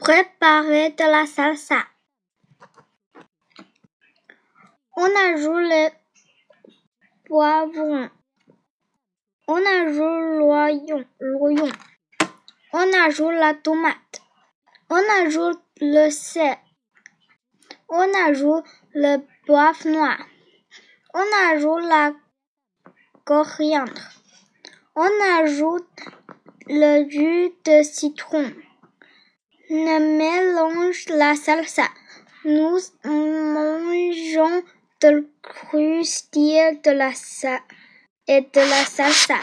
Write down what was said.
Préparer de la salsa. On ajoute le poivron. On ajoute l'oignon. l'oignon. On ajoute la tomate. On ajoute le sel. On ajoute le poivre noir. On ajoute la coriandre. On ajoute le jus de citron. On mélange la salsa. Nous mangeons de croustilles de la et de la salsa.